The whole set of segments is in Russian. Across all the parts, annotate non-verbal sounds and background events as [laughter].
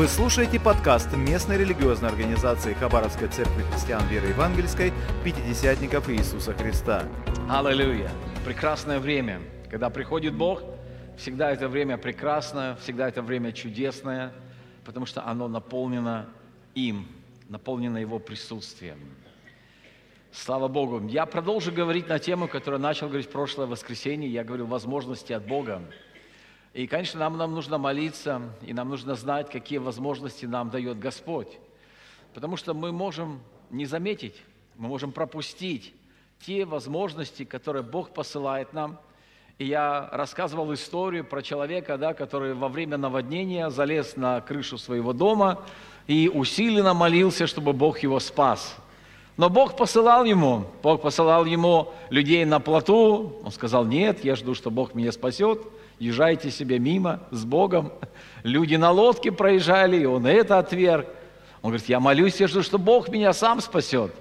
Вы слушаете подкаст местной религиозной организации Хабаровской церкви христиан веры евангельской «Пятидесятников Иисуса Христа». Аллилуйя! Прекрасное время. Когда приходит Бог, всегда это время прекрасное, всегда это время чудесное, потому что оно наполнено им, наполнено Его присутствием. Слава Богу. Я продолжу говорить на тему, которую начал говорить в прошлое воскресенье. Я говорил возможности от Бога. И, конечно, нам, нам нужно молиться, и нам нужно знать, какие возможности нам дает Господь. Потому что мы можем не заметить, мы можем пропустить те возможности, которые Бог посылает нам. И я рассказывал историю про человека, да, который во время наводнения залез на крышу своего дома и усиленно молился, чтобы Бог его спас. Но Бог посылал ему, Бог посылал ему людей на плоту. Он сказал, нет, я жду, что Бог меня спасет езжайте себе мимо с Богом. Люди на лодке проезжали, и он это отверг. Он говорит, я молюсь, я жду, что Бог меня сам спасет.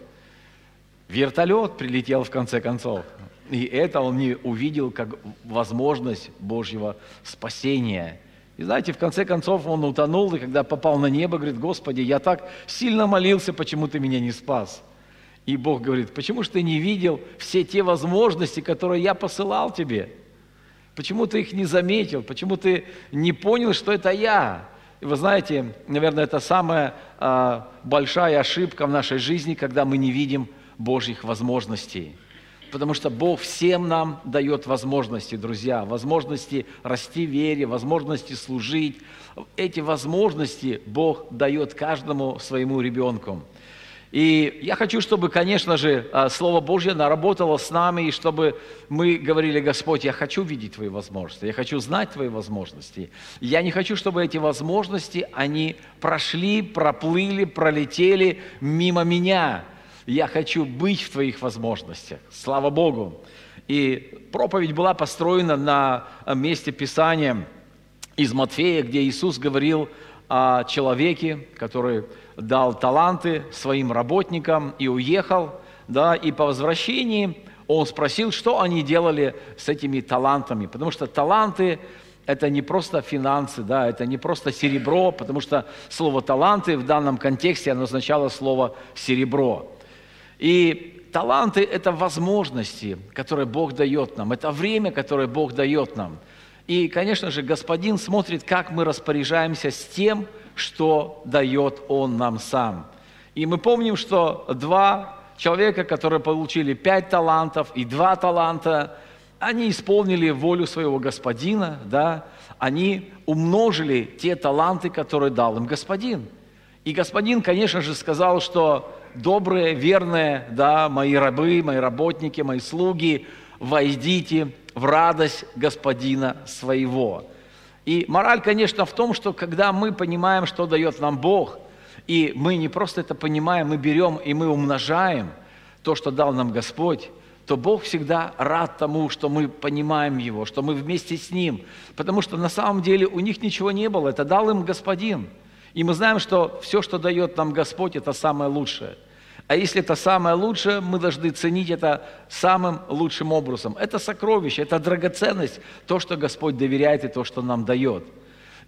Вертолет прилетел в конце концов. И это он не увидел как возможность Божьего спасения. И знаете, в конце концов он утонул, и когда попал на небо, говорит, Господи, я так сильно молился, почему ты меня не спас? И Бог говорит, почему же ты не видел все те возможности, которые я посылал тебе? Почему ты их не заметил? Почему ты не понял, что это я? И вы знаете, наверное, это самая э, большая ошибка в нашей жизни, когда мы не видим Божьих возможностей. Потому что Бог всем нам дает возможности, друзья, возможности расти в вере, возможности служить. Эти возможности Бог дает каждому своему ребенку. И я хочу, чтобы, конечно же, а, Слово Божье наработало с нами, и чтобы мы говорили, Господь, я хочу видеть Твои возможности, я хочу знать Твои возможности. Я не хочу, чтобы эти возможности, они прошли, проплыли, пролетели мимо меня. Я хочу быть в Твоих возможностях. Слава Богу. И проповедь была построена на месте Писания из Матфея, где Иисус говорил о человеке, который дал таланты своим работникам и уехал, да, и по возвращении он спросил, что они делали с этими талантами, потому что таланты это не просто финансы, да, это не просто серебро, потому что слово таланты в данном контексте оно означало слово серебро. И таланты – это возможности, которые Бог дает нам, это время, которое Бог дает нам. И, конечно же, Господин смотрит, как мы распоряжаемся с тем, что дает Он нам сам. И мы помним, что два человека, которые получили пять талантов и два таланта, они исполнили волю своего господина, да, они умножили те таланты, которые дал им господин. И господин, конечно же, сказал, что добрые, верные, да, мои рабы, мои работники, мои слуги, войдите в радость господина своего. И мораль, конечно, в том, что когда мы понимаем, что дает нам Бог, и мы не просто это понимаем, мы берем и мы умножаем то, что дал нам Господь, то Бог всегда рад тому, что мы понимаем Его, что мы вместе с Ним. Потому что на самом деле у них ничего не было, это дал им Господин. И мы знаем, что все, что дает нам Господь, это самое лучшее – а если это самое лучшее, мы должны ценить это самым лучшим образом. Это сокровище, это драгоценность, то, что Господь доверяет и то, что нам дает.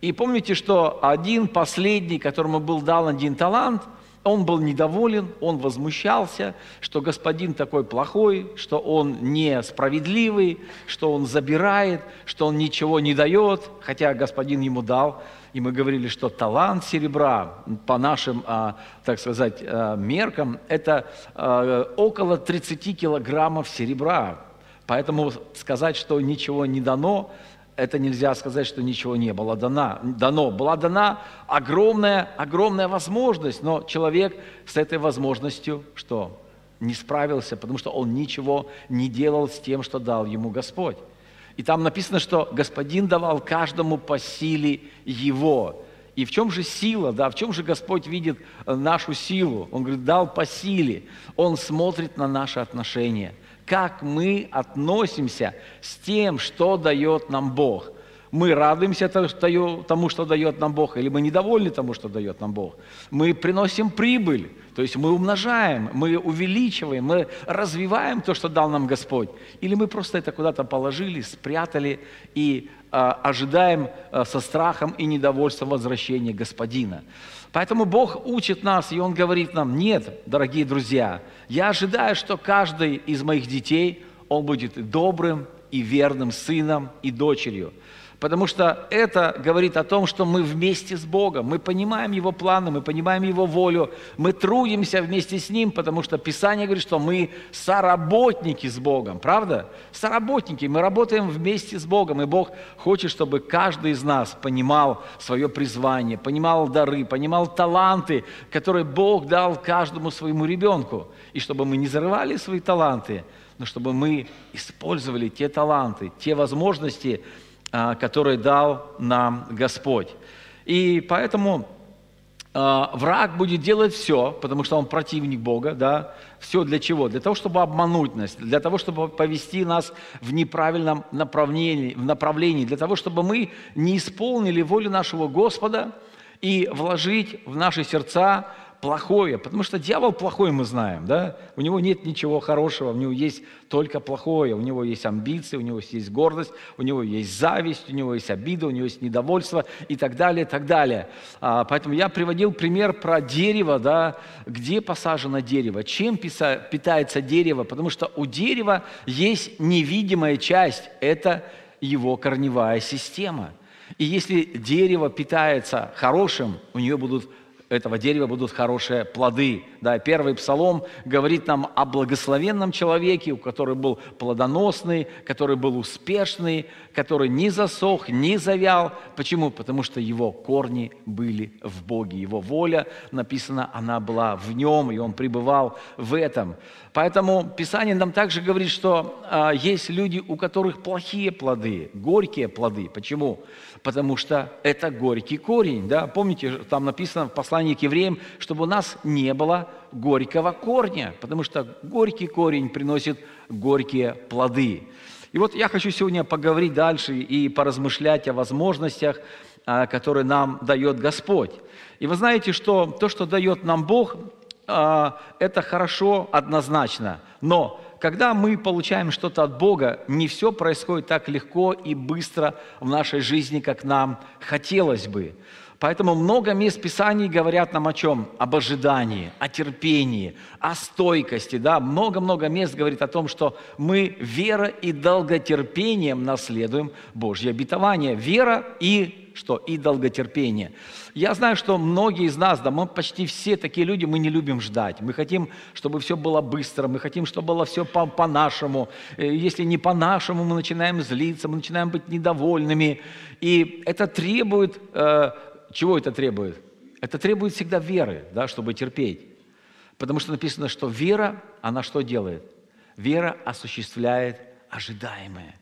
И помните, что один последний, которому был дан один талант, он был недоволен, он возмущался, что господин такой плохой, что он несправедливый, что он забирает, что он ничего не дает, хотя господин ему дал и мы говорили, что талант серебра по нашим, а, так сказать, а, меркам, это а, около 30 килограммов серебра. Поэтому сказать, что ничего не дано, это нельзя сказать, что ничего не было дано. дано. Была дана огромная, огромная возможность, но человек с этой возможностью что? Не справился, потому что он ничего не делал с тем, что дал ему Господь. И там написано, что Господин давал каждому по силе его. И в чем же сила, да, в чем же Господь видит э, нашу силу? Он говорит, дал по силе. Он смотрит на наши отношения. Как мы относимся с тем, что дает нам Бог. Мы радуемся тому, что дает нам Бог, или мы недовольны тому, что дает нам Бог. Мы приносим прибыль, то есть мы умножаем, мы увеличиваем, мы развиваем то, что дал нам Господь. Или мы просто это куда-то положили, спрятали и а, ожидаем а, со страхом и недовольством возвращения Господина. Поэтому Бог учит нас, и Он говорит нам, нет, дорогие друзья, я ожидаю, что каждый из моих детей, он будет добрым и верным сыном и дочерью. Потому что это говорит о том, что мы вместе с Богом, мы понимаем Его планы, мы понимаем Его волю, мы трудимся вместе с Ним, потому что Писание говорит, что мы соработники с Богом, правда? Соработники, мы работаем вместе с Богом, и Бог хочет, чтобы каждый из нас понимал свое призвание, понимал дары, понимал таланты, которые Бог дал каждому своему ребенку, и чтобы мы не зарывали свои таланты, но чтобы мы использовали те таланты, те возможности, который дал нам Господь. И поэтому а, враг будет делать все, потому что он противник Бога, да, все для чего? Для того, чтобы обмануть нас, для того, чтобы повести нас в неправильном направлении, в направлении, для того, чтобы мы не исполнили волю нашего Господа и вложить в наши сердца плохое, потому что дьявол плохой, мы знаем, да? У него нет ничего хорошего, у него есть только плохое, у него есть амбиции, у него есть гордость, у него есть зависть, у него есть обида, у него есть недовольство и так далее, и так далее. А, поэтому я приводил пример про дерево, да, где посажено дерево, чем питается дерево, потому что у дерева есть невидимая часть, это его корневая система. И если дерево питается хорошим, у нее будут этого дерева будут хорошие плоды. Да, первый псалом говорит нам о благословенном человеке, у которого был плодоносный, который был успешный, который не засох, не завял. Почему? Потому что его корни были в Боге. Его воля, написано, она была в нем, и он пребывал в этом. Поэтому Писание нам также говорит, что а, есть люди, у которых плохие плоды, горькие плоды. Почему? Потому что это горький корень. Да? Помните, там написано в послании к евреям, чтобы у нас не было горького корня, потому что горький корень приносит горькие плоды. И вот я хочу сегодня поговорить дальше и поразмышлять о возможностях, а, которые нам дает Господь. И вы знаете, что то, что дает нам Бог, а, это хорошо однозначно. Но когда мы получаем что-то от Бога, не все происходит так легко и быстро в нашей жизни, как нам хотелось бы. Поэтому много мест Писаний говорят нам о чем? Об ожидании, о терпении, о стойкости. Да? Много-много мест говорит о том, что мы вера и долготерпением наследуем Божье обетование. Вера и что? И долготерпение. Я знаю, что многие из нас, да мы почти все такие люди, мы не любим ждать. Мы хотим, чтобы все было быстро, мы хотим, чтобы было все по- по-нашему. Э, если не по-нашему, мы начинаем злиться, мы начинаем быть недовольными. И это требует э, чего это требует? Это требует всегда веры, да, чтобы терпеть. Потому что написано, что вера, она что делает? Вера осуществляет ожидаемое.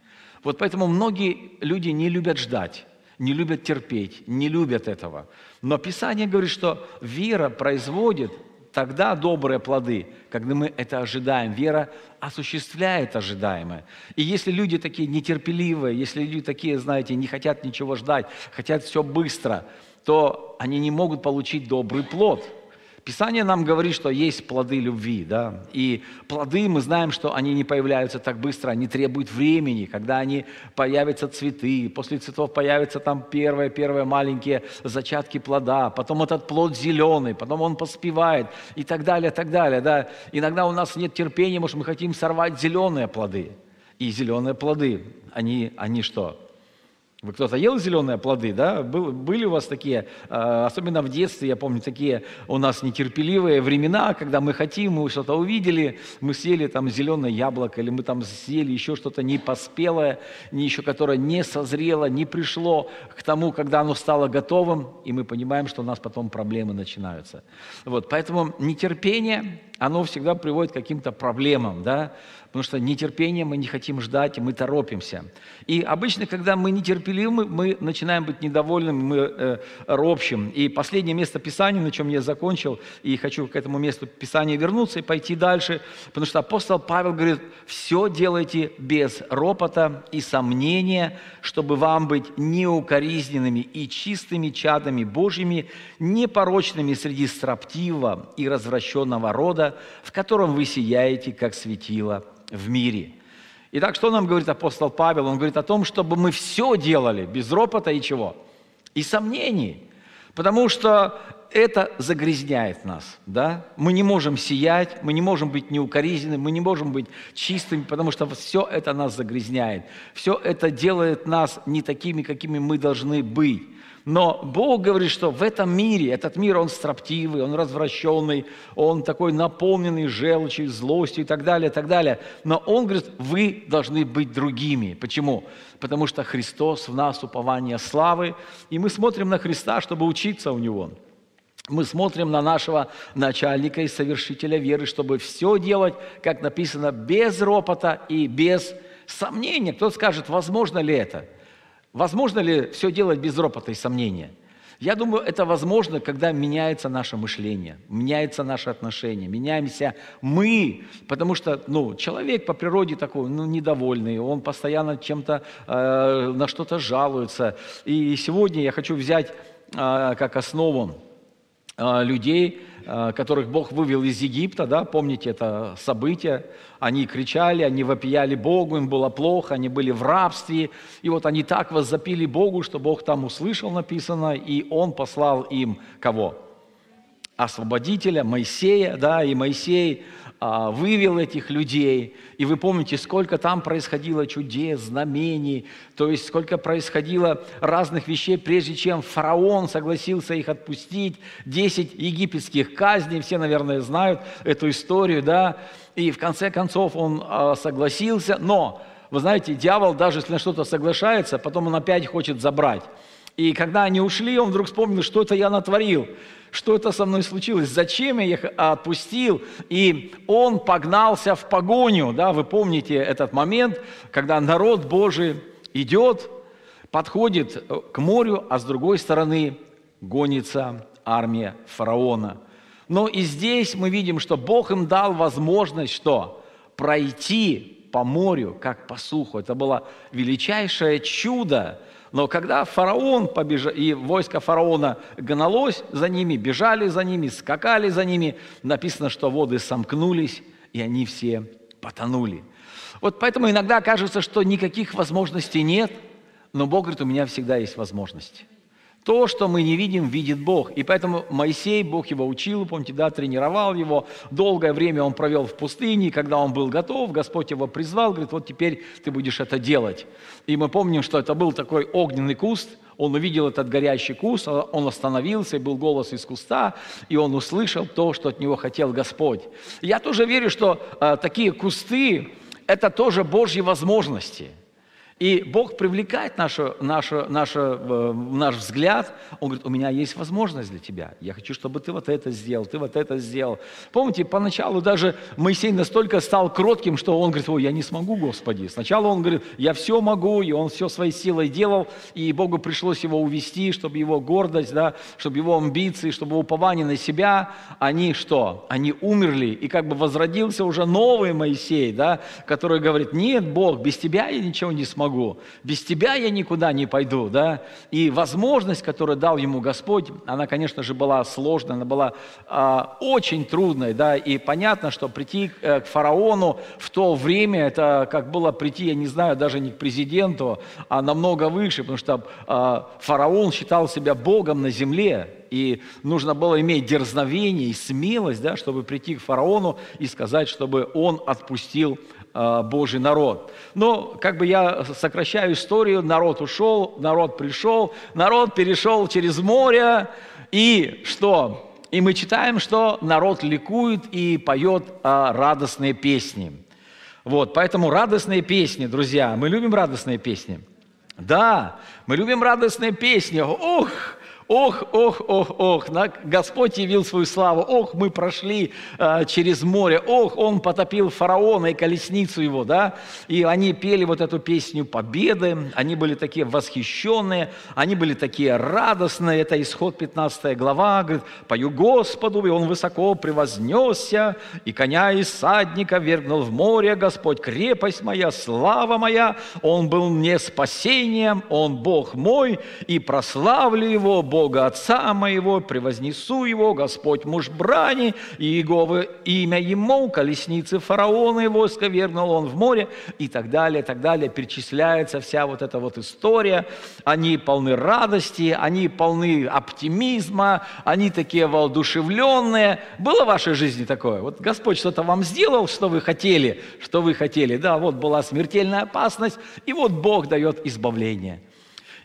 Вот поэтому многие люди не любят ждать, не любят терпеть, не любят этого. Но Писание говорит, что вера производит тогда добрые плоды, когда мы это ожидаем. Вера осуществляет ожидаемое. И если люди такие нетерпеливые, если люди такие, знаете, не хотят ничего ждать, хотят все быстро – то они не могут получить добрый плод. Писание нам говорит, что есть плоды любви, да, и плоды, мы знаем, что они не появляются так быстро, они требуют времени, когда они появятся цветы, после цветов появятся там первые, первые маленькие зачатки плода, потом этот плод зеленый, потом он поспевает и так далее, так далее, да. Иногда у нас нет терпения, может, мы хотим сорвать зеленые плоды, и зеленые плоды, они, они что? Вы кто-то ел зеленые плоды, да? Был, были у вас такие, э, особенно в детстве, я помню, такие у нас нетерпеливые времена, когда мы хотим, мы что-то увидели, мы съели там зеленое яблоко, или мы там съели еще что-то не поспелое, не еще которое не созрело, не пришло к тому, когда оно стало готовым, и мы понимаем, что у нас потом проблемы начинаются. Вот, поэтому нетерпение, оно всегда приводит к каким-то проблемам, да? Потому что нетерпение мы не хотим ждать, мы торопимся. И обычно, когда мы нетерпеливы, мы начинаем быть недовольными, мы э, ропщим. И последнее место Писания, на чем я закончил, и хочу к этому месту Писания вернуться и пойти дальше, потому что апостол Павел говорит, все делайте без ропота и сомнения, чтобы вам быть неукоризненными и чистыми чадами Божьими, непорочными среди строптивого и развращенного рода, в котором вы сияете, как светило в мире. Итак, что нам говорит апостол Павел? Он говорит о том, чтобы мы все делали без ропота и чего? И сомнений. Потому что это загрязняет нас, да? Мы не можем сиять, мы не можем быть неукоризненными, мы не можем быть чистыми, потому что все это нас загрязняет. Все это делает нас не такими, какими мы должны быть. Но Бог говорит, что в этом мире, этот мир, он строптивый, он развращенный, он такой наполненный желчью, злостью и так далее, и так далее. Но Он говорит, вы должны быть другими. Почему? Потому что Христос в нас упование славы, и мы смотрим на Христа, чтобы учиться у Него. Мы смотрим на нашего начальника и совершителя веры, чтобы все делать, как написано, без ропота и без сомнения. Кто скажет, возможно ли это? Возможно ли все делать без ропота и сомнения? Я думаю, это возможно, когда меняется наше мышление, меняется наше отношение, меняемся мы, потому что ну, человек по природе такой, ну, недовольный, он постоянно чем-то, э, на что-то жалуется. И сегодня я хочу взять э, как основу э, людей, которых Бог вывел из Египта, да, помните это событие, они кричали, они вопияли Богу, им было плохо, они были в рабстве, и вот они так воззапили Богу, что Бог там услышал, написано, и Он послал им кого? Освободителя, Моисея, да, и Моисей вывел этих людей. И вы помните, сколько там происходило чудес, знамений, то есть сколько происходило разных вещей, прежде чем фараон согласился их отпустить. Десять египетских казней, все, наверное, знают эту историю, да. И в конце концов он а, согласился, но, вы знаете, дьявол даже если на что-то соглашается, потом он опять хочет забрать. И когда они ушли, он вдруг вспомнил, что это я натворил что это со мной случилось, зачем я их отпустил. И он погнался в погоню. Да, вы помните этот момент, когда народ Божий идет, подходит к морю, а с другой стороны гонится армия фараона. Но и здесь мы видим, что Бог им дал возможность что? Пройти по морю, как по суху. Это было величайшее чудо, но когда фараон побежал, и войско фараона гналось за ними, бежали за ними, скакали за ними, написано, что воды сомкнулись, и они все потонули. Вот поэтому иногда кажется, что никаких возможностей нет, но Бог говорит, у меня всегда есть возможности. То, что мы не видим, видит Бог. И поэтому Моисей, Бог его учил, помните, да, тренировал его. Долгое время он провел в пустыне, когда он был готов, Господь его призвал, говорит, вот теперь ты будешь это делать. И мы помним, что это был такой огненный куст, он увидел этот горящий куст, а он остановился, и был голос из куста, и он услышал то, что от него хотел Господь. Я тоже верю, что э, такие кусты – это тоже Божьи возможности – и Бог привлекает нашу, нашу, нашу, э, наш взгляд. Он говорит, у меня есть возможность для тебя. Я хочу, чтобы ты вот это сделал, ты вот это сделал. Помните, поначалу даже Моисей настолько стал кротким, что он говорит, ой, я не смогу, Господи. Сначала он говорит, я все могу, и он все своей силой делал, и Богу пришлось его увести, чтобы его гордость, да, чтобы его амбиции, чтобы упование на себя, они что? Они умерли, и как бы возродился уже новый Моисей, да, который говорит, нет, Бог, без тебя я ничего не смогу могу, без тебя я никуда не пойду, да. И возможность, которую дал ему Господь, она, конечно же, была сложная, она была э, очень трудной, да. И понятно, что прийти э, к фараону в то время, это как было прийти, я не знаю, даже не к президенту, а намного выше, потому что э, фараон считал себя Богом на земле, и нужно было иметь дерзновение и смелость, да, чтобы прийти к фараону и сказать, чтобы он отпустил Э, Божий народ. Но как бы я сокращаю историю, народ ушел, народ пришел, народ перешел через море, и что? И мы читаем, что народ ликует и поет а, радостные песни. Вот, поэтому радостные песни, друзья, мы любим радостные песни. Да, мы любим радостные песни. Ох, Ох, ох, ох, ох, Господь явил свою славу. Ох, мы прошли э, через море. Ох, Он потопил фараона и колесницу его, да. И они пели вот эту песню победы. Они были такие восхищенные, они были такие радостные. Это исход 15 глава. Говорит, пою Господу, и Он высоко превознесся, и коня и садника вергнул в море. Господь, крепость моя, слава моя. Он был мне спасением, Он Бог мой, и прославлю Его, Бога Отца моего, превознесу Его, Господь муж брани, и Его имя Ему, колесницы фараона и войска вернул Он в море, и так далее, и так далее. Перечисляется вся вот эта вот история. Они полны радости, они полны оптимизма, они такие воодушевленные. Было в вашей жизни такое? Вот Господь что-то вам сделал, что вы хотели, что вы хотели. Да, вот была смертельная опасность, и вот Бог дает избавление –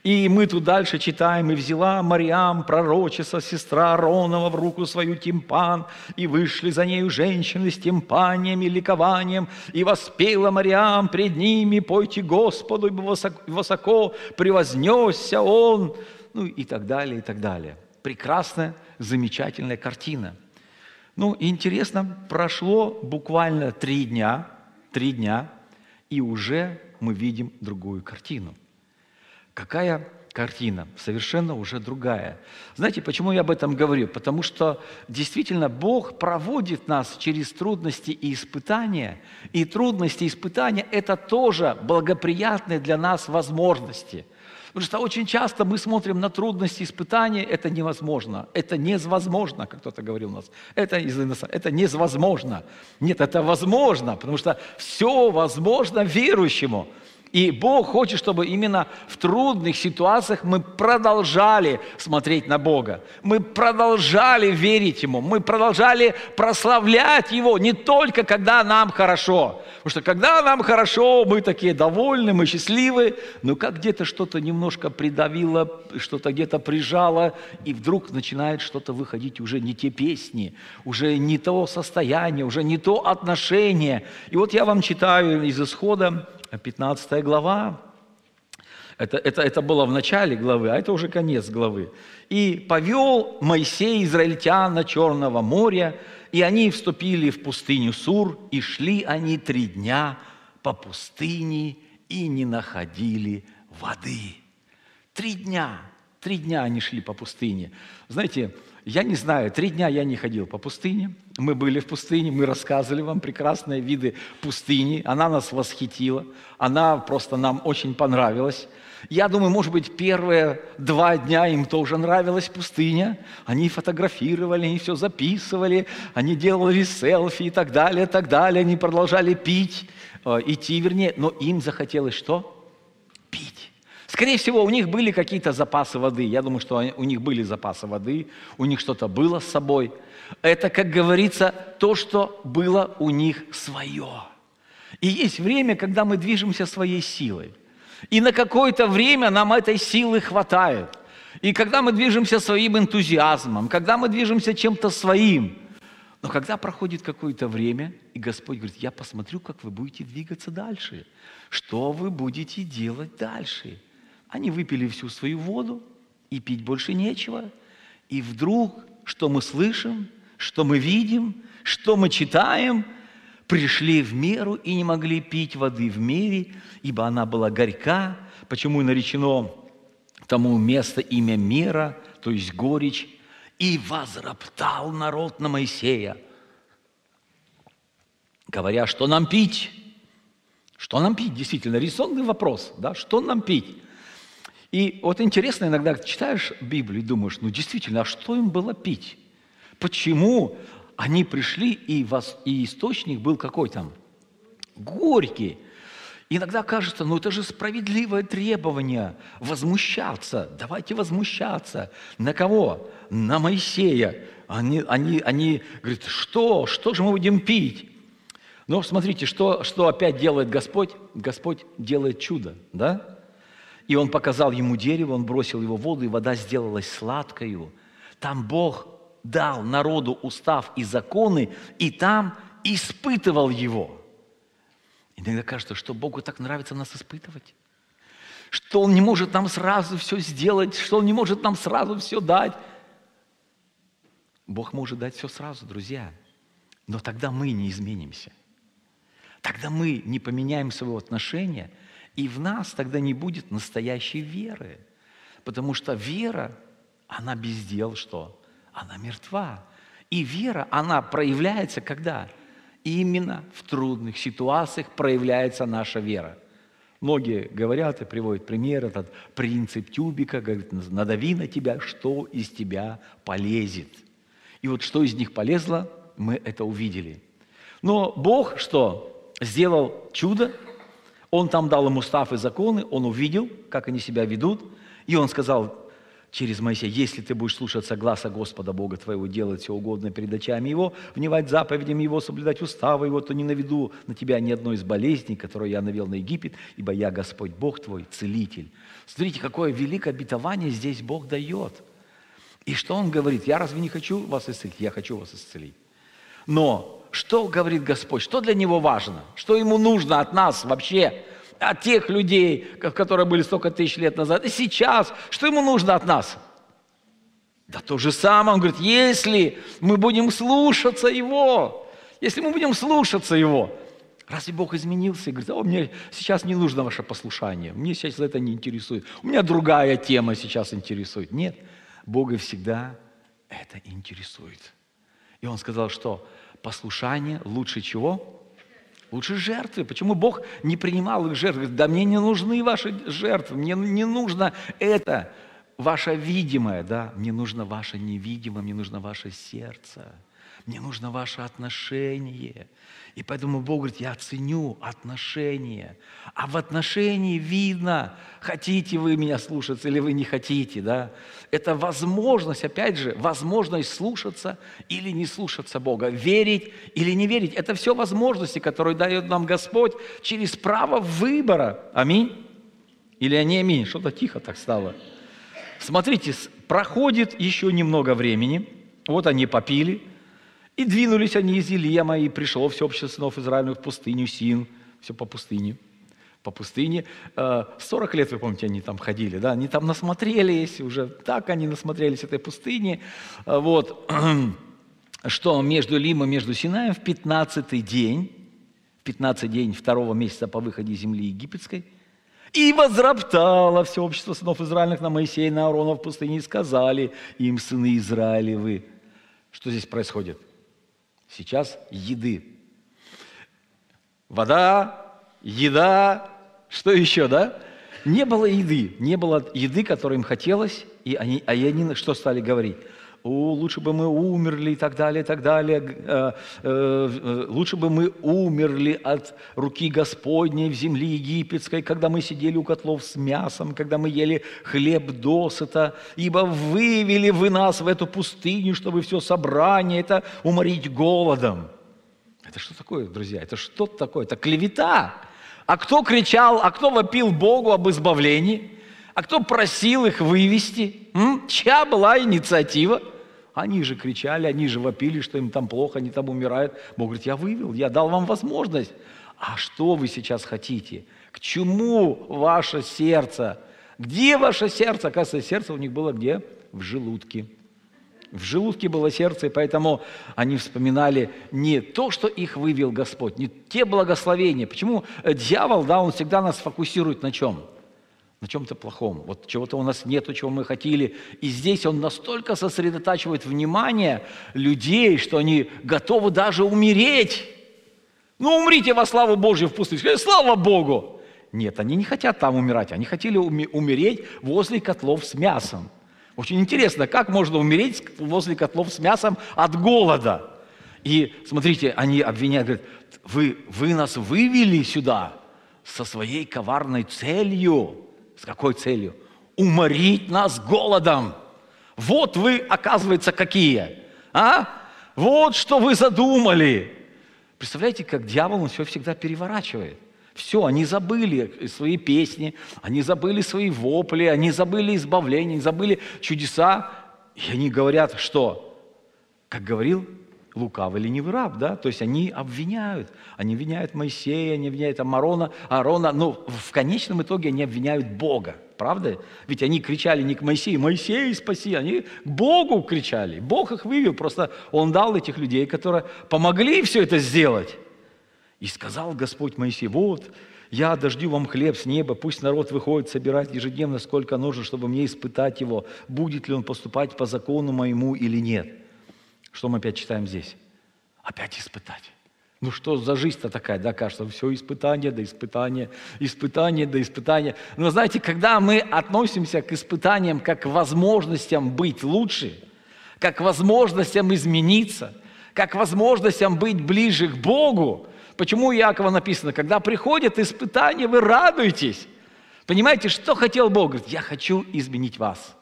и мы тут дальше читаем, «И взяла Мариам, пророчица, сестра Аронова, в руку свою тимпан, и вышли за нею женщины с тимпанием и ликованием, и воспела Мариам пред ними, пойте Господу, ибо высоко, высоко превознесся Он». Ну и так далее, и так далее. Прекрасная, замечательная картина. Ну, интересно, прошло буквально три дня, три дня, и уже мы видим другую картину – Какая картина? Совершенно уже другая. Знаете, почему я об этом говорю? Потому что действительно Бог проводит нас через трудности и испытания. И трудности и испытания – это тоже благоприятные для нас возможности. Потому что очень часто мы смотрим на трудности, испытания, это невозможно. Это невозможно, как кто-то говорил у нас. Это, это невозможно. Нет, это возможно, потому что все возможно верующему – и Бог хочет, чтобы именно в трудных ситуациях мы продолжали смотреть на Бога. Мы продолжали верить Ему. Мы продолжали прославлять Его не только когда нам хорошо. Потому что когда нам хорошо, мы такие довольны, мы счастливы, но как где-то что-то немножко придавило, что-то где-то прижало, и вдруг начинает что-то выходить уже не те песни, уже не то состояние, уже не то отношение. И вот я вам читаю из исхода 15 глава, это, это, это было в начале главы, а это уже конец главы. «И повел Моисей израильтян Черного моря, и они вступили в пустыню Сур, и шли они три дня по пустыне, и не находили воды». Три дня, три дня они шли по пустыне. Знаете, я не знаю, три дня я не ходил по пустыне. Мы были в пустыне, мы рассказывали вам прекрасные виды пустыни. Она нас восхитила, она просто нам очень понравилась. Я думаю, может быть, первые два дня им тоже нравилась пустыня. Они фотографировали, они все записывали, они делали селфи и так далее, и так далее. Они продолжали пить, э, идти, вернее, но им захотелось что? Скорее всего, у них были какие-то запасы воды. Я думаю, что у них были запасы воды, у них что-то было с собой. Это, как говорится, то, что было у них свое. И есть время, когда мы движемся своей силой. И на какое-то время нам этой силы хватает. И когда мы движемся своим энтузиазмом, когда мы движемся чем-то своим, но когда проходит какое-то время, и Господь говорит, я посмотрю, как вы будете двигаться дальше. Что вы будете делать дальше? Они выпили всю свою воду, и пить больше нечего. И вдруг, что мы слышим, что мы видим, что мы читаем, пришли в меру и не могли пить воды в мире, ибо она была горька. Почему наречено тому место имя мера, то есть горечь. И возроптал народ на Моисея, говоря, что нам пить? Что нам пить? Действительно, резонный вопрос, да? Что нам пить? И вот интересно, иногда читаешь Библию и думаешь, ну действительно, а что им было пить? Почему они пришли, и, вас, и источник был какой там? Горький. Иногда кажется, ну это же справедливое требование возмущаться. Давайте возмущаться. На кого? На Моисея. Они, они, они говорят, что? Что же мы будем пить? Но смотрите, что, что опять делает Господь? Господь делает чудо, да? И он показал ему дерево, он бросил его в воду, и вода сделалась сладкою. Там Бог дал народу устав и законы, и там испытывал его. Иногда кажется, что Богу так нравится нас испытывать. что Он не может нам сразу все сделать, что Он не может нам сразу все дать. Бог может дать все сразу, друзья. Но тогда мы не изменимся. Тогда мы не поменяем своего отношения, и в нас тогда не будет настоящей веры. Потому что вера, она без дел что? Она мертва. И вера, она проявляется когда? Именно в трудных ситуациях проявляется наша вера. Многие говорят и приводят пример, этот принцип тюбика, говорит, надави на тебя, что из тебя полезет. И вот что из них полезло, мы это увидели. Но Бог что? Сделал чудо, Он там дал им устав и законы, Он увидел, как они себя ведут, и Он сказал, через Моисея, если ты будешь слушаться гласа Господа Бога твоего, делать все угодно перед очами Его, внимать заповедям Его, соблюдать уставы Его, то не наведу на тебя ни одной из болезней, которую я навел на Египет, ибо я Господь Бог твой, целитель. Смотрите, какое великое обетование здесь Бог дает. И что Он говорит? Я разве не хочу вас исцелить? Я хочу вас исцелить. Но что говорит Господь? Что для Него важно? Что Ему нужно от нас вообще? от тех людей, которые были столько тысяч лет назад, и сейчас, что ему нужно от нас? Да то же самое, он говорит, если мы будем слушаться Его, если мы будем слушаться Его, разве Бог изменился и говорит, о, мне сейчас не нужно ваше послушание, мне сейчас это не интересует, у меня другая тема сейчас интересует. Нет, Бога всегда это интересует. И он сказал, что послушание лучше чего? Лучше жертвы. Почему Бог не принимал их жертвы? Да мне не нужны ваши жертвы, мне не нужно это, ваше видимое, да, мне нужно ваше невидимое, мне нужно ваше сердце. Мне нужно ваше отношение. И поэтому Бог говорит, я ценю отношения. А в отношении видно, хотите вы меня слушаться или вы не хотите. Да? Это возможность, опять же, возможность слушаться или не слушаться Бога. Верить или не верить. Это все возможности, которые дает нам Господь через право выбора. Аминь. Или они аминь. Что-то тихо так стало. Смотрите, проходит еще немного времени. Вот они попили – и двинулись они из Илема, и пришло все сынов Израилевых в пустыню Син, все по пустыне. По пустыне. 40 э, лет, вы помните, они там ходили, да, они там насмотрелись, уже так они насмотрелись этой пустыни. Э, вот, [clears throat] что между Лимом, между Синаем в 15 день, в 15 день второго месяца по выходе из земли египетской, и возроптало все общество сынов Израильных на Моисея и на Аарона в пустыне, и сказали им, сыны Израилевы, что здесь происходит – Сейчас еды. Вода, еда, что еще, да? Не было еды, не было еды, которой им хотелось, и они, а они что стали говорить? О, лучше бы мы умерли и так далее, и так далее. Э, э, э, лучше бы мы умерли от руки Господней в земле египетской, когда мы сидели у котлов с мясом, когда мы ели хлеб досыта, ибо вывели вы нас в эту пустыню, чтобы все собрание это уморить голодом. Это что такое, друзья? Это что такое? Это клевета. А кто кричал, а кто вопил Богу об избавлении? А кто просил их вывести? М? Чья была инициатива? Они же кричали, они же вопили, что им там плохо, они там умирают. Бог говорит, я вывел, я дал вам возможность. А что вы сейчас хотите? К чему ваше сердце? Где ваше сердце? Оказывается, сердце у них было где? В желудке. В желудке было сердце, и поэтому они вспоминали не то, что их вывел Господь, не те благословения. Почему дьявол, да, он всегда нас фокусирует на чем? На чем-то плохом. Вот чего-то у нас нету, чего мы хотели. И здесь он настолько сосредотачивает внимание людей, что они готовы даже умереть. Ну, умрите во славу Божью в пустыне. Слава Богу! Нет, они не хотят там умирать. Они хотели умереть возле котлов с мясом. Очень интересно, как можно умереть возле котлов с мясом от голода? И смотрите, они обвиняют, говорят, вы, вы нас вывели сюда со своей коварной целью. С какой целью? Уморить нас голодом. Вот вы, оказывается, какие. А? Вот что вы задумали. Представляете, как дьявол, он все всегда переворачивает. Все, они забыли свои песни, они забыли свои вопли, они забыли избавление, они забыли чудеса. И они говорят, что, как говорил лукавый ленивый раб, да? То есть они обвиняют. Они обвиняют Моисея, они обвиняют Амарона, Аарона, но в конечном итоге они обвиняют Бога. Правда? Ведь они кричали не к Моисею, Моисей спаси, они к Богу кричали. Бог их вывел, просто Он дал этих людей, которые помогли все это сделать. И сказал Господь Моисей, вот, я дождю вам хлеб с неба, пусть народ выходит собирать ежедневно, сколько нужно, чтобы мне испытать его, будет ли он поступать по закону моему или нет. Что мы опять читаем здесь? Опять испытать. Ну что за жизнь-то такая, да, кажется, все испытание да испытание, испытание да испытание. Но знаете, когда мы относимся к испытаниям как к возможностям быть лучше, как к возможностям измениться, как к возможностям быть ближе к Богу, почему у Якова написано, когда приходят испытания, вы радуетесь. Понимаете, что хотел Бог? Говорит, я хочу изменить вас.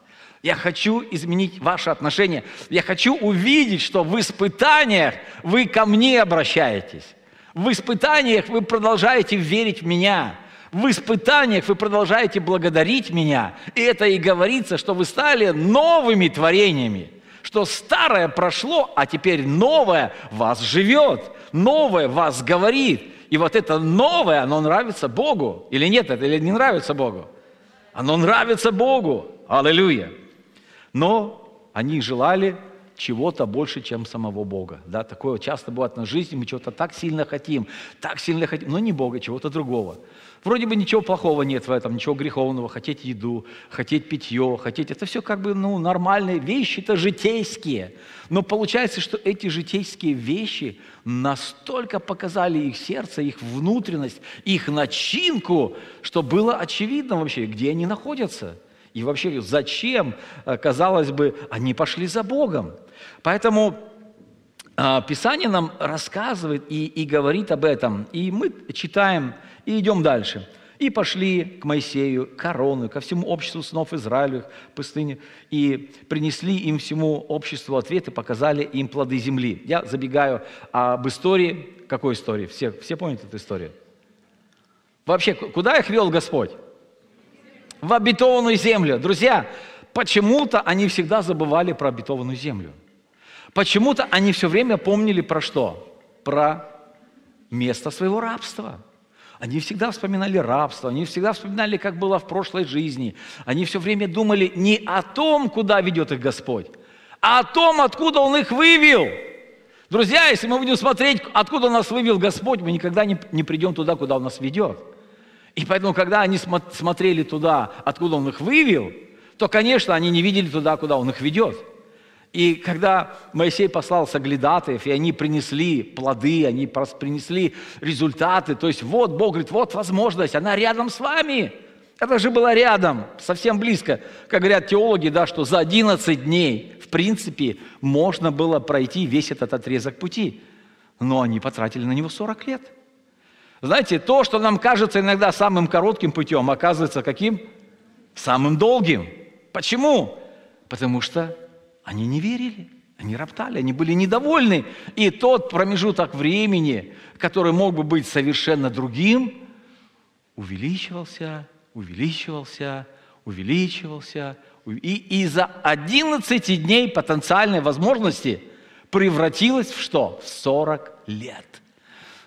Я хочу изменить ваши отношения. Я хочу увидеть, что в испытаниях вы ко мне обращаетесь. В испытаниях вы продолжаете верить в меня. В испытаниях вы продолжаете благодарить меня. И это и говорится, что вы стали новыми творениями. Что старое прошло, а теперь новое вас живет. Новое вас говорит. И вот это новое, оно нравится Богу. Или нет, это или не нравится Богу? Оно нравится Богу. Аллилуйя но они желали чего-то больше, чем самого Бога. Да, такое часто бывает на жизни, мы чего-то так сильно хотим, так сильно хотим, но не Бога, чего-то другого. Вроде бы ничего плохого нет в этом, ничего греховного, хотеть еду, хотеть питье, хотеть, это все как бы ну, нормальные вещи, это житейские. Но получается, что эти житейские вещи настолько показали их сердце, их внутренность, их начинку, что было очевидно вообще, где они находятся – и вообще, зачем, э, казалось бы, они пошли за Богом? Поэтому а, Писание нам рассказывает и, и говорит об этом. И мы читаем и идем дальше. И пошли к Моисею, к Корону, ко всему обществу сынов Израилевых в пустыне, и принесли им всему обществу ответы, показали им плоды земли. Я забегаю об истории. Какой истории? Все, все помнят эту историю? Вообще, куда их вел Господь? В обетованную землю. Друзья, почему-то они всегда забывали про обетованную землю. Почему-то они все время помнили про что? Про место своего рабства. Они всегда вспоминали рабство, они всегда вспоминали, как было в прошлой жизни. Они все время думали не о том, куда ведет их Господь, а о том, откуда Он их вывел. Друзья, если мы будем смотреть, откуда нас вывел Господь, мы никогда не, не придем туда, куда Он нас ведет. И поэтому, когда они смотрели туда, откуда Он их вывел, то, конечно, они не видели туда, куда Он их ведет. И когда Моисей послал соглядатаев, и они принесли плоды, они принесли результаты, то есть вот Бог говорит, вот возможность, она рядом с вами. Это же было рядом, совсем близко. Как говорят теологи, да, что за 11 дней, в принципе, можно было пройти весь этот отрезок пути. Но они потратили на него 40 лет. Знаете, то, что нам кажется иногда самым коротким путем, оказывается каким? Самым долгим. Почему? Потому что они не верили, они роптали, они были недовольны. И тот промежуток времени, который мог бы быть совершенно другим, увеличивался, увеличивался, увеличивался. И из-за 11 дней потенциальной возможности превратилось в что? В 40 лет.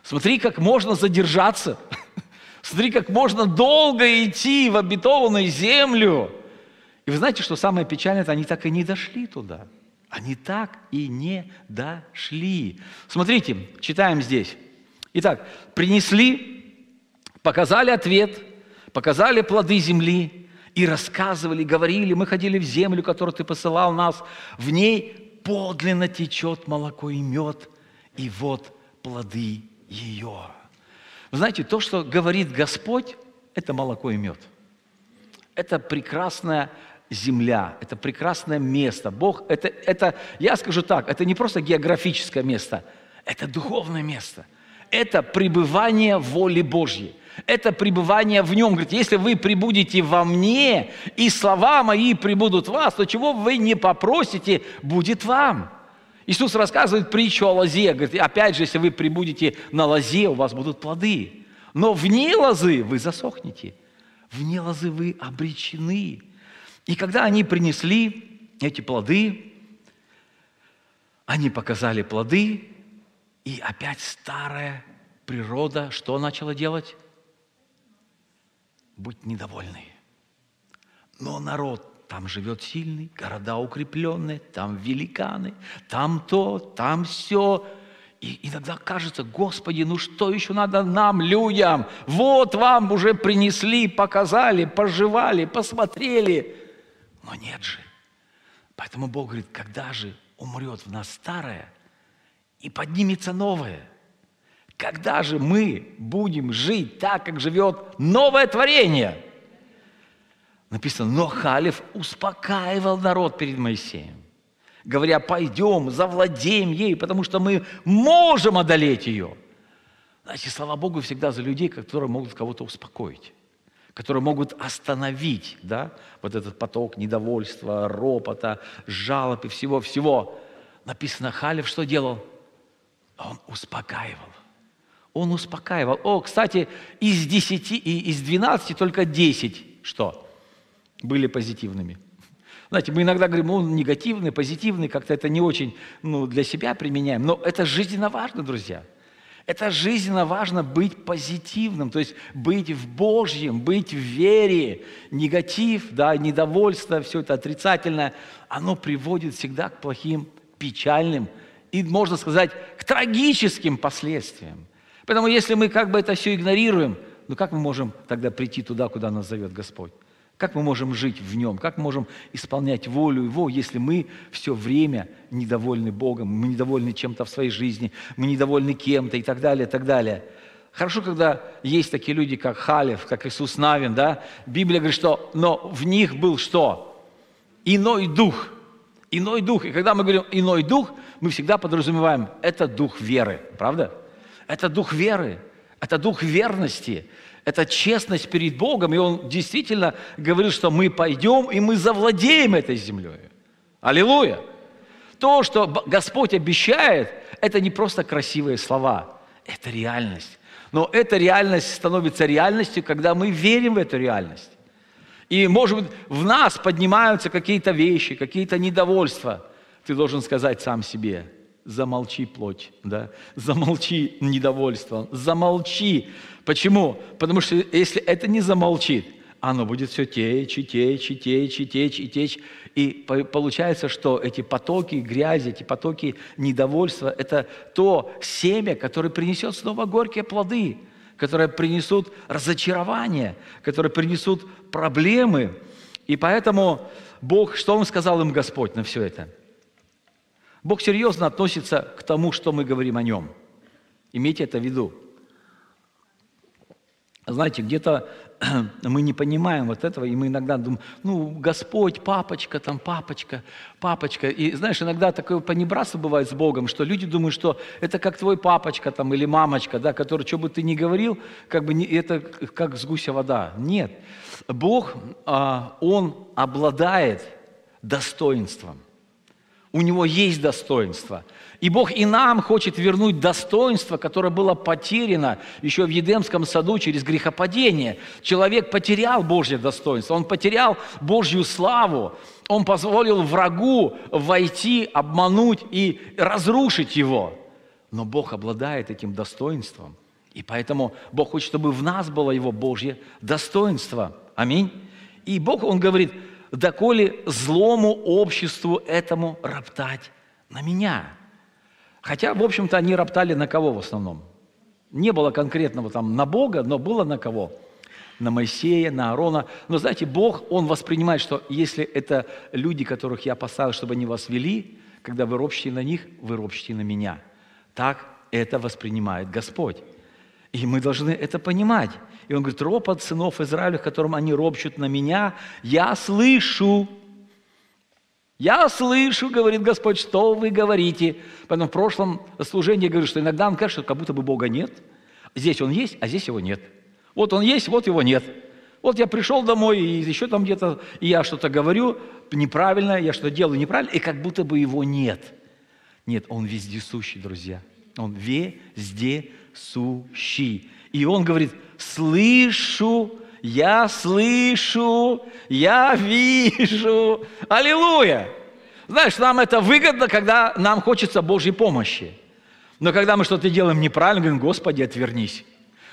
Смотри, как можно задержаться. [laughs] Смотри, как можно долго идти в обетованную землю. И вы знаете, что самое печальное, это они так и не дошли туда. Они так и не дошли. Смотрите, читаем здесь. Итак, принесли, показали ответ, показали плоды земли и рассказывали, говорили, мы ходили в землю, которую ты посылал нас, в ней подлинно течет молоко и мед, и вот плоды ее. Вы знаете, то, что говорит Господь, это молоко и мед. Это прекрасная земля, это прекрасное место. Бог, это, это, я скажу так, это не просто географическое место, это духовное место. Это пребывание воли Божьей. Это пребывание в нем. Говорит, если вы прибудете во мне, и слова мои прибудут в вас, то чего вы не попросите, будет вам. Иисус рассказывает притчу о лозе. Говорит, опять же, если вы прибудете на лозе, у вас будут плоды. Но вне лозы вы засохнете. Вне лозы вы обречены. И когда они принесли эти плоды, Они показали плоды, и опять старая природа что начала делать? Будь недовольны. Но народ, там живет сильный, города укрепленные, там великаны, там то, там все. И иногда кажется, Господи, ну что еще надо нам, людям? Вот вам уже принесли, показали, пожевали, посмотрели. Но нет же. Поэтому Бог говорит, когда же умрет в нас старое и поднимется новое? Когда же мы будем жить так, как живет новое творение? Написано, но Халев успокаивал народ перед Моисеем, говоря, пойдем, завладеем ей, потому что мы можем одолеть ее. Знаете, слава Богу, всегда за людей, которые могут кого-то успокоить которые могут остановить да, вот этот поток недовольства, ропота, жалоб и всего-всего. Написано, Халев что делал? Он успокаивал. Он успокаивал. О, кстати, из десяти и из двенадцати только десять что? Были позитивными. Знаете, мы иногда говорим, он негативный, позитивный, как-то это не очень ну, для себя применяем. Но это жизненно важно, друзья – это жизненно важно быть позитивным, то есть быть в Божьем, быть в вере. Негатив, да, недовольство, все это отрицательное, оно приводит всегда к плохим, печальным и, можно сказать, к трагическим последствиям. Поэтому если мы как бы это все игнорируем, ну как мы можем тогда прийти туда, куда нас зовет Господь? Как мы можем жить в нем? Как мы можем исполнять волю его, если мы все время недовольны Богом, мы недовольны чем-то в своей жизни, мы недовольны кем-то и так далее, и так далее. Хорошо, когда есть такие люди, как Халев, как Иисус Навин, да? Библия говорит, что но в них был что? Иной дух. Иной дух. И когда мы говорим иной дух, мы всегда подразумеваем, это дух веры, правда? Это дух веры, это дух верности, это честность перед Богом, и Он действительно говорит, что мы пойдем и мы завладеем этой землей. Аллилуйя! То, что Господь обещает, это не просто красивые слова, это реальность. Но эта реальность становится реальностью, когда мы верим в эту реальность. И, может быть, в нас поднимаются какие-то вещи, какие-то недовольства. Ты должен сказать сам себе, замолчи плоть, да? замолчи недовольство, замолчи, Почему? Потому что если это не замолчит, оно будет все течь, и течь, и течь, и течь, и течь. И получается, что эти потоки грязи, эти потоки недовольства – это то семя, которое принесет снова горькие плоды, которые принесут разочарование, которые принесут проблемы. И поэтому Бог, что Он сказал им Господь на все это? Бог серьезно относится к тому, что мы говорим о Нем. Имейте это в виду. Знаете, где-то [clears throat] мы не понимаем вот этого, и мы иногда думаем, ну, Господь, папочка, там, папочка, папочка. И знаешь, иногда такое понебратство бывает с Богом, что люди думают, что это как твой папочка там, или мамочка, да, который, что бы ты ни говорил, как бы не, это как с гуся вода. Нет. Бог, а, Он обладает достоинством. У Него есть достоинство – и Бог и нам хочет вернуть достоинство, которое было потеряно еще в Едемском саду через грехопадение. Человек потерял Божье достоинство, он потерял Божью славу, он позволил врагу войти, обмануть и разрушить его. Но Бог обладает этим достоинством. И поэтому Бог хочет, чтобы в нас было Его Божье достоинство. Аминь. И Бог, Он говорит, доколе злому обществу этому роптать на меня. Хотя, в общем-то, они роптали на кого в основном? Не было конкретного там на Бога, но было на кого? На Моисея, на Аарона. Но знаете, Бог, Он воспринимает, что если это люди, которых я поставил, чтобы они вас вели, когда вы ропщите на них, вы ропщите на меня. Так это воспринимает Господь. И мы должны это понимать. И он говорит, ропот сынов Израиля, которым они ропщут на меня, я слышу. Я слышу, говорит Господь, что вы говорите. Поэтому в прошлом служении я говорю, что иногда он кажется, что как будто бы Бога нет. Здесь он есть, а здесь его нет. Вот он есть, вот его нет. Вот я пришел домой, и еще там где-то, я что-то говорю неправильно, я что-то делаю неправильно, и как будто бы его нет. Нет, он вездесущий, друзья. Он вездесущий. И он говорит, слышу я слышу, я вижу. Аллилуйя! Знаешь, нам это выгодно, когда нам хочется Божьей помощи. Но когда мы что-то делаем неправильно, говорим, Господи, отвернись.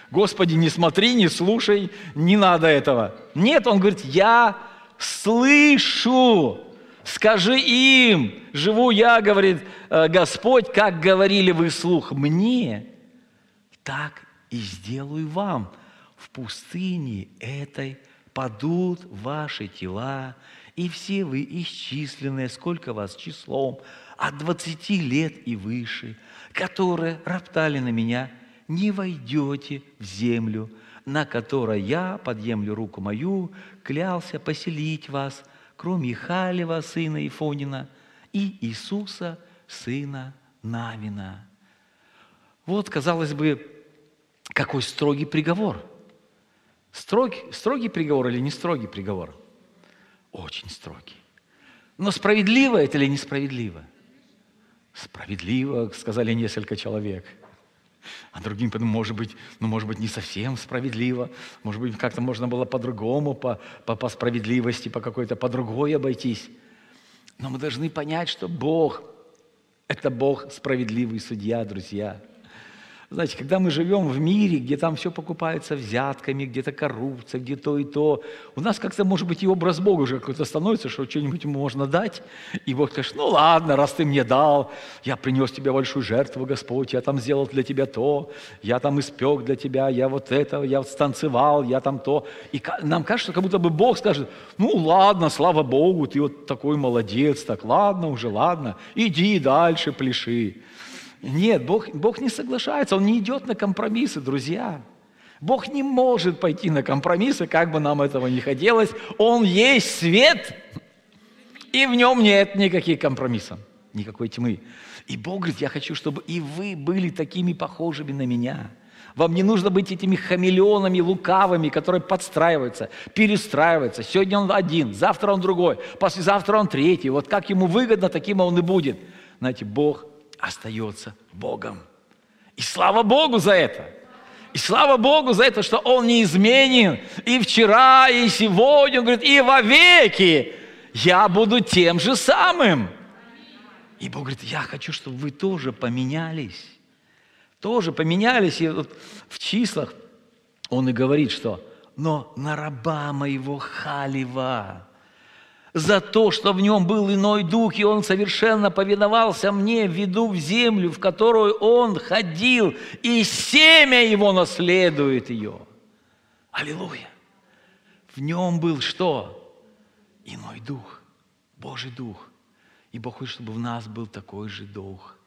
Господи, не смотри, не слушай, не надо этого. Нет, он говорит, я слышу, скажи им, живу я, говорит э, Господь, как говорили вы слух мне, так и сделаю вам. В пустыне этой падут ваши тела, и все вы исчисленные, сколько вас числом, от двадцати лет и выше, которые роптали на меня, не войдете в землю, на которой я подъемлю руку мою, клялся поселить вас, кроме Халева, сына Ифонина, и Иисуса, сына Навина. Вот, казалось бы, какой строгий приговор. Строгий, строгий приговор или не строгий приговор? Очень строгий. Но справедливо это или несправедливо? Справедливо, сказали несколько человек. А другим подумали, может быть, ну, может быть, не совсем справедливо, может быть, как-то можно было по-другому, по, по, по справедливости, по какой-то, по другой обойтись. Но мы должны понять, что Бог – это Бог справедливый судья, друзья – знаете, когда мы живем в мире, где там все покупается взятками, где-то коррупция, где то и то, у нас как-то, может быть, и образ Бога уже какой-то становится, что что-нибудь ему можно дать. И Бог скажет, ну ладно, раз ты мне дал, я принес тебе большую жертву, Господь, я там сделал для тебя то, я там испек для тебя, я вот это, я станцевал, я там то. И нам кажется, как будто бы Бог скажет, ну ладно, слава Богу, ты вот такой молодец, так ладно уже, ладно, иди дальше, пляши. Нет, Бог, Бог не соглашается, Он не идет на компромиссы, друзья. Бог не может пойти на компромиссы, как бы нам этого не хотелось. Он есть свет, и в нем нет никаких компромиссов, никакой тьмы. И Бог говорит, я хочу, чтобы и вы были такими похожими на меня. Вам не нужно быть этими хамелеонами лукавыми, которые подстраиваются, перестраиваются. Сегодня он один, завтра он другой, послезавтра он третий. Вот как ему выгодно, таким он и будет. Знаете, Бог остается Богом. И слава Богу за это. И слава Богу за это, что Он неизменен. И вчера, и сегодня, Он говорит, и вовеки я буду тем же самым. И Бог говорит, я хочу, чтобы вы тоже поменялись. Тоже поменялись. И вот в числах Он и говорит, что «но на раба моего Халива» за то, что в нем был иной дух, и он совершенно повиновался мне, веду в землю, в которую он ходил, и семя его наследует ее. Аллилуйя! В нем был что? Иной дух, Божий дух. И Бог хочет, чтобы в нас был такой же дух.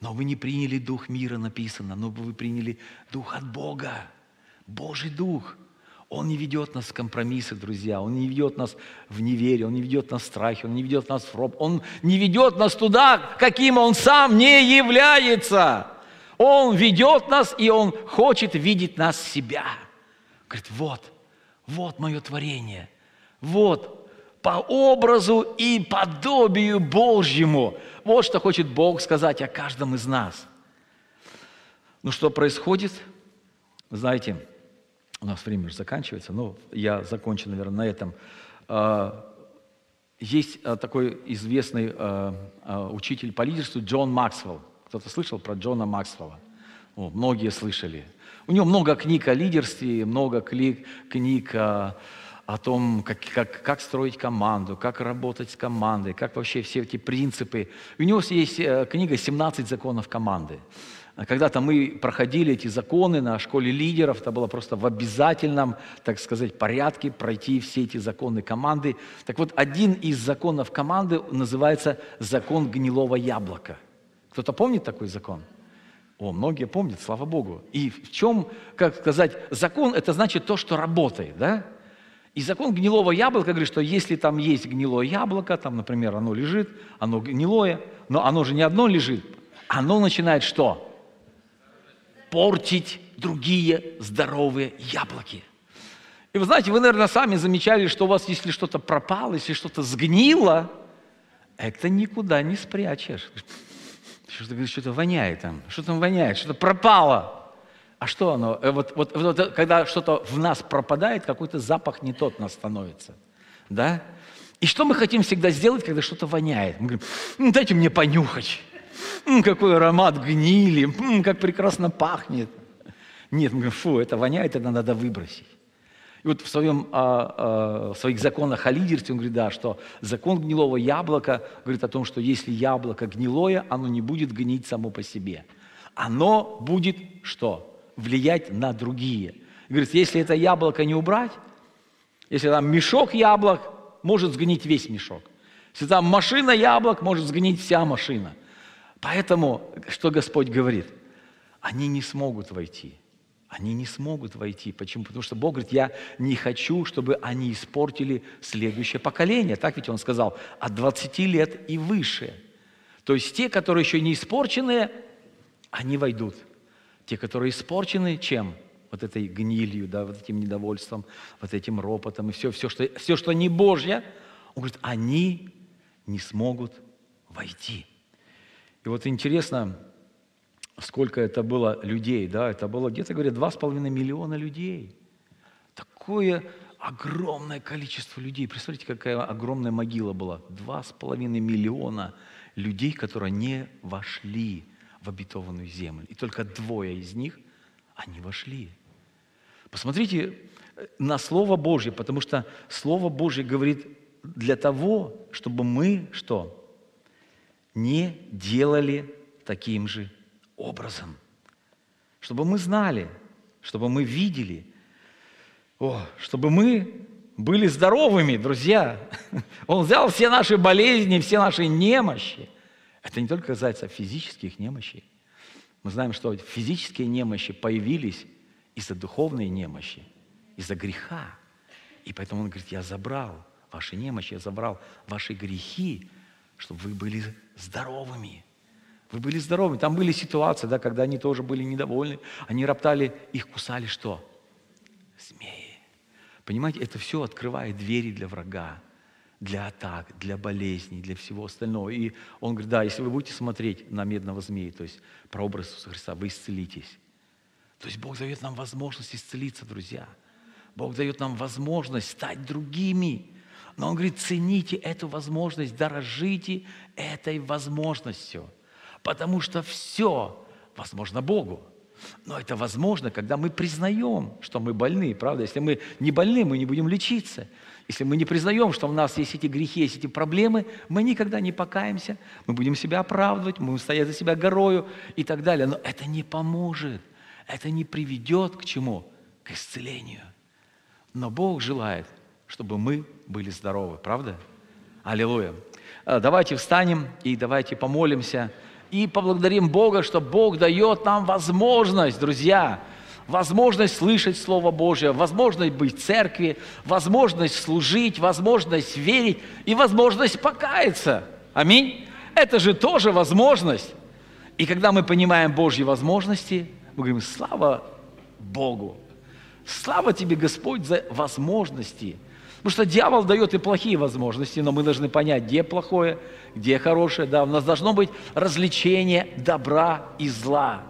Но вы не приняли дух мира, написано, но вы приняли дух от Бога, Божий дух – он не ведет нас в компромиссы, друзья. Он не ведет нас в неверие, Он не ведет нас в страхе, Он не ведет нас в роб. Он не ведет нас туда, каким Он сам не является. Он ведет нас, и Он хочет видеть нас себя. Говорит, вот, вот мое творение. Вот, по образу и подобию Божьему. Вот что хочет Бог сказать о каждом из нас. Ну что происходит? Знаете, у нас время уже заканчивается, но я закончу, наверное, на этом. А, есть а, такой известный а, учитель по лидерству Джон Максвелл. Кто-то слышал про Джона Максвелла? О, многие слышали. У него много книг о лидерстве, много книг, книг о, о том, как, как, как строить команду, как работать с командой, как вообще все эти принципы. У него есть э, книга «17 законов команды». Когда-то мы проходили эти законы на школе лидеров, это было просто в обязательном, так сказать, порядке пройти все эти законы команды. Так вот, один из законов команды называется закон гнилого яблока. Кто-то помнит такой закон? О, многие помнят, слава Богу. И в чем, как сказать, закон – это значит то, что работает, да? И закон гнилого яблока говорит, что если там есть гнилое яблоко, там, например, оно лежит, оно гнилое, но оно же не одно лежит, оно начинает что? Портить другие здоровые яблоки. И вы знаете, вы, наверное, сами замечали, что у вас, если что-то пропало, если что-то сгнило, это никуда не спрячешь. Что-то, что-то воняет там, что там воняет, что-то пропало. А что оно? Э, вот, вот, вот когда что-то в нас пропадает, какой-то запах не тот нас становится. Да? И что мы хотим всегда сделать, когда что-то воняет? Мы говорим, «М, дайте мне понюхать. М, какой аромат гнили, м, как прекрасно пахнет. Нет, мы говорим, фу, это воняет, это надо выбросить. И вот в, своем, а, а, в своих законах о лидерстве он говорит, да, что закон гнилого яблока говорит о том, что если яблоко гнилое, оно не будет гнить само по себе. Оно будет что? Влиять на другие. Говорит, если это яблоко не убрать, если там мешок яблок, может сгнить весь мешок. Если там машина яблок, может сгнить вся машина. Поэтому, что Господь говорит? Они не смогут войти. Они не смогут войти. Почему? Потому что Бог говорит, я не хочу, чтобы они испортили следующее поколение. Так ведь Он сказал, от 20 лет и выше. То есть те, которые еще не испорченные, они войдут. Те, которые испорчены чем? Вот этой гнилью, да, вот этим недовольством, вот этим ропотом и все, все, что, все, что не Божье, он говорит, они не смогут войти. И вот интересно, сколько это было людей, да, это было где-то, говорят, два с половиной миллиона людей. Такое огромное количество людей. Представляете, какая огромная могила была. Два с половиной миллиона людей, которые не вошли в обетованную землю. И только двое из них, они вошли. Посмотрите э, на Слово Божье, потому что Слово Божье говорит для того, чтобы мы что? Не делали таким же образом. Чтобы мы знали, чтобы мы видели, о, чтобы мы были здоровыми, друзья. Он взял все наши болезни, все наши немощи. Это не только касается физических немощей. Мы знаем, что физические немощи появились из-за духовной немощи, из-за греха. И поэтому он говорит, я забрал ваши немощи, я забрал ваши грехи, чтобы вы были здоровыми. Вы были здоровыми. Там были ситуации, да, когда они тоже были недовольны. Они роптали, их кусали что? Змеи. Понимаете, это все открывает двери для врага, для атак, для болезней, для всего остального. И он говорит, да, если вы будете смотреть на медного змея, то есть прообраз Иисуса Христа, вы исцелитесь. То есть Бог дает нам возможность исцелиться, друзья. Бог дает нам возможность стать другими. Но Он говорит, цените эту возможность, дорожите этой возможностью. Потому что все возможно Богу. Но это возможно, когда мы признаем, что мы больны, правда? Если мы не больны, мы не будем лечиться. Если мы не признаем, что у нас есть эти грехи, есть эти проблемы, мы никогда не покаемся, мы будем себя оправдывать, мы будем стоять за себя горою и так далее. Но это не поможет, это не приведет к чему? К исцелению. Но Бог желает, чтобы мы были здоровы, правда? Аллилуйя. А, давайте встанем и давайте помолимся и поблагодарим Бога, что Бог дает нам возможность, друзья, возможность слышать Слово Божье, возможность быть в церкви, возможность служить, возможность верить и возможность покаяться. Аминь. Это же тоже возможность. И когда мы понимаем Божьи возможности, мы говорим, слава Богу. Слава тебе, Господь, за возможности – Потому что дьявол дает и плохие возможности, но мы должны понять, где плохое, где хорошее. Да, у нас должно быть развлечение добра и зла.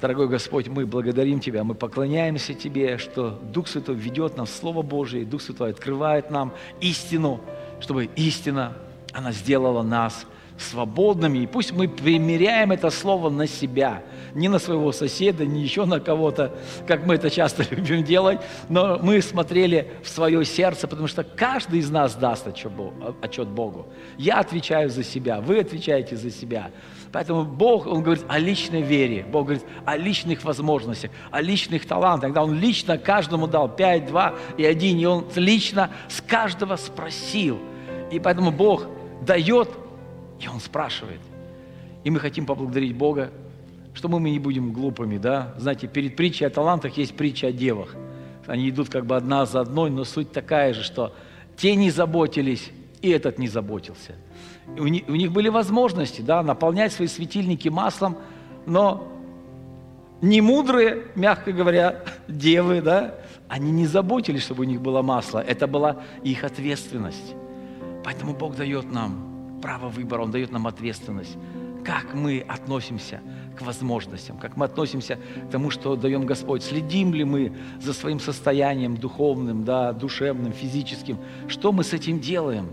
Дорогой Господь, мы благодарим Тебя, мы поклоняемся Тебе, что Дух Святой ведет нас в Слово Божие, Дух Святой открывает нам истину, чтобы истина, она сделала нас свободными. И пусть мы примеряем это слово на себя, не на своего соседа, не еще на кого-то, как мы это часто [laughs] любим делать, но мы смотрели в свое сердце, потому что каждый из нас даст отчет Богу. Я отвечаю за себя, вы отвечаете за себя. Поэтому Бог, Он говорит о личной вере, Бог говорит о личных возможностях, о личных талантах. Когда Он лично каждому дал 5, 2 и 1, и Он лично с каждого спросил. И поэтому Бог дает и он спрашивает. И мы хотим поблагодарить Бога, что мы, мы не будем глупыми, да? Знаете, перед притчей о талантах есть притча о девах. Они идут как бы одна за одной, но суть такая же, что те не заботились, и этот не заботился. И у, них, у них были возможности, да, наполнять свои светильники маслом, но не мудрые, мягко говоря, [laughs] девы, да, они не заботились, чтобы у них было масло. Это была их ответственность. Поэтому Бог дает нам право выбора, Он дает нам ответственность. как мы относимся к возможностям, как мы относимся к тому, что даем Господь. Следим ли мы за своим состоянием духовным, да, душевным, физическим? Что мы с этим делаем?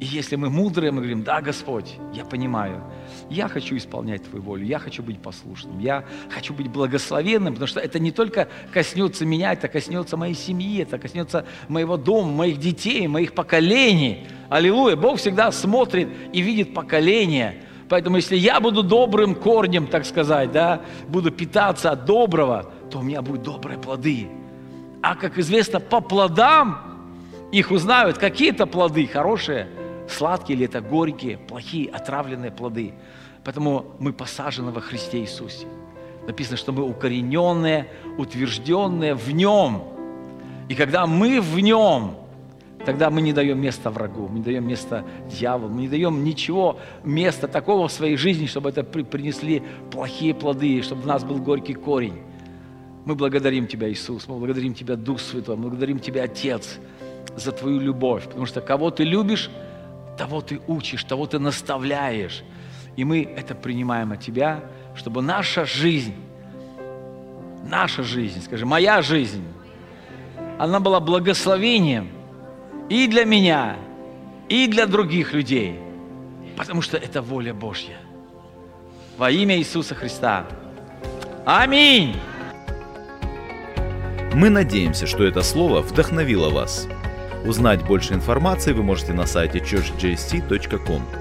И если мы мудрые, мы говорим, да, Господь, я понимаю, я хочу исполнять Твою волю, я хочу быть послушным, я хочу быть благословенным, потому что это не только коснется меня, это коснется моей семьи, это коснется моего дома, моих детей, моих поколений. Аллилуйя! Бог всегда смотрит и видит поколение. Поэтому если я буду добрым корнем, так сказать, да, буду питаться от доброго, то у меня будут добрые плоды. А как известно, по плодам их узнают какие-то плоды хорошие – сладкие или это горькие, плохие, отравленные плоды. Поэтому мы посажены во Христе Иисусе. Написано, что мы укорененные, утвержденные в Нем. И когда мы в Нем, тогда мы не даем места врагу, мы не даем места дьяволу, мы не даем ничего, места такого в своей жизни, чтобы это принесли плохие плоды, чтобы в нас был горький корень. Мы благодарим Тебя, Иисус, мы благодарим Тебя, Дух Святой, мы благодарим Тебя, Отец, за Твою любовь, потому что кого Ты любишь, того ты учишь, того ты наставляешь. И мы это принимаем от Тебя, чтобы наша жизнь, наша жизнь, скажи, моя жизнь, она была благословением и для меня, и для других людей, потому что это воля Божья. Во имя Иисуса Христа. Аминь. Мы надеемся, что это слово вдохновило вас – Узнать больше информации вы можете на сайте churchjst.com.